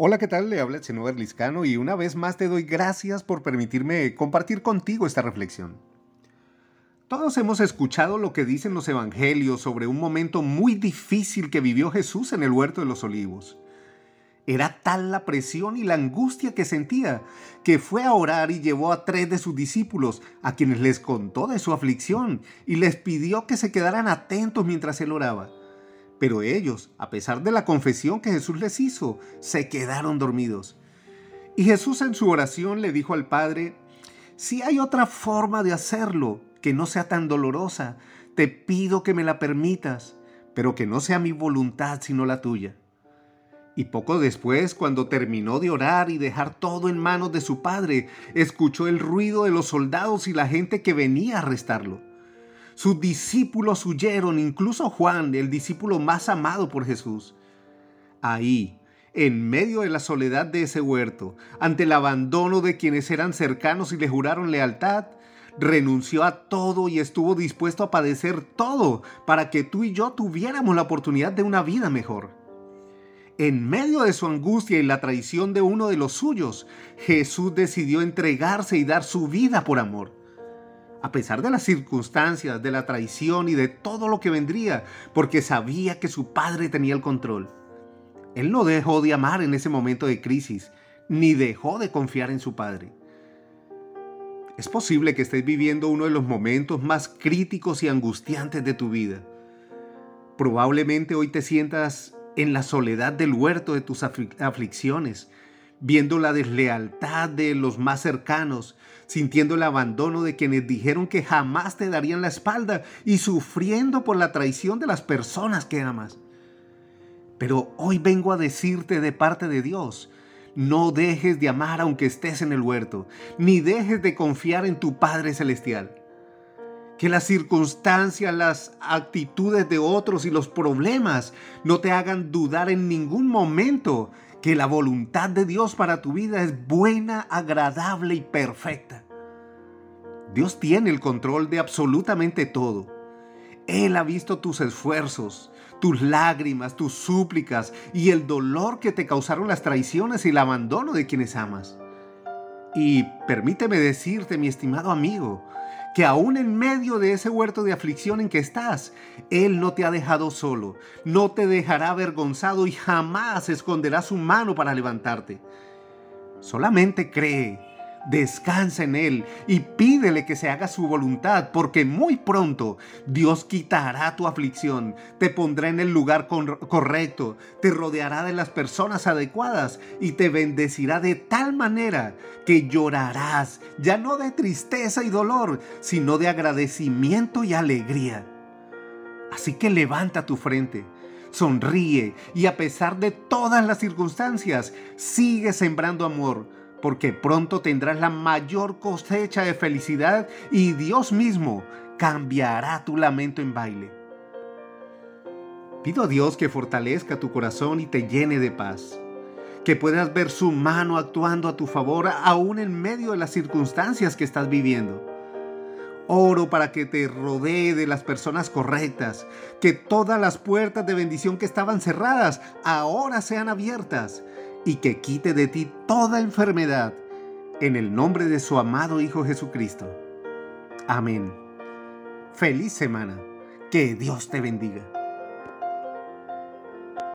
Hola, ¿qué tal? Le habla el Liscano y una vez más te doy gracias por permitirme compartir contigo esta reflexión. Todos hemos escuchado lo que dicen los evangelios sobre un momento muy difícil que vivió Jesús en el huerto de los olivos. Era tal la presión y la angustia que sentía que fue a orar y llevó a tres de sus discípulos, a quienes les contó de su aflicción y les pidió que se quedaran atentos mientras él oraba. Pero ellos, a pesar de la confesión que Jesús les hizo, se quedaron dormidos. Y Jesús en su oración le dijo al Padre, si hay otra forma de hacerlo que no sea tan dolorosa, te pido que me la permitas, pero que no sea mi voluntad sino la tuya. Y poco después, cuando terminó de orar y dejar todo en manos de su padre, escuchó el ruido de los soldados y la gente que venía a arrestarlo. Sus discípulos huyeron, incluso Juan, el discípulo más amado por Jesús. Ahí, en medio de la soledad de ese huerto, ante el abandono de quienes eran cercanos y le juraron lealtad, renunció a todo y estuvo dispuesto a padecer todo para que tú y yo tuviéramos la oportunidad de una vida mejor. En medio de su angustia y la traición de uno de los suyos, Jesús decidió entregarse y dar su vida por amor a pesar de las circunstancias, de la traición y de todo lo que vendría, porque sabía que su padre tenía el control. Él no dejó de amar en ese momento de crisis, ni dejó de confiar en su padre. Es posible que estés viviendo uno de los momentos más críticos y angustiantes de tu vida. Probablemente hoy te sientas en la soledad del huerto de tus aflicciones, viendo la deslealtad de los más cercanos, sintiendo el abandono de quienes dijeron que jamás te darían la espalda y sufriendo por la traición de las personas que amas. Pero hoy vengo a decirte de parte de Dios, no dejes de amar aunque estés en el huerto, ni dejes de confiar en tu Padre Celestial. Que las circunstancias, las actitudes de otros y los problemas no te hagan dudar en ningún momento que la voluntad de Dios para tu vida es buena, agradable y perfecta. Dios tiene el control de absolutamente todo. Él ha visto tus esfuerzos, tus lágrimas, tus súplicas y el dolor que te causaron las traiciones y el abandono de quienes amas. Y permíteme decirte, mi estimado amigo, que aún en medio de ese huerto de aflicción en que estás, Él no te ha dejado solo, no te dejará avergonzado y jamás esconderá su mano para levantarte. Solamente cree Descansa en Él y pídele que se haga su voluntad, porque muy pronto Dios quitará tu aflicción, te pondrá en el lugar correcto, te rodeará de las personas adecuadas y te bendecirá de tal manera que llorarás, ya no de tristeza y dolor, sino de agradecimiento y alegría. Así que levanta tu frente sonríe y a pesar de todas las circunstancias, sigue sembrando amor porque pronto tendrás la mayor cosecha de felicidad y Dios mismo cambiará tu lamento en baile. Pido a Dios que fortalezca tu corazón y te llene de paz, que puedas ver su mano actuando a tu favor aún en medio de las circunstancias que estás viviendo. Oro para que te rodee de las personas correctas, que todas las puertas de bendición que estaban cerradas ahora sean abiertas y que quite de ti toda enfermedad, en el nombre de su amado Hijo Jesucristo. Amén. Feliz semana. Que Dios te bendiga.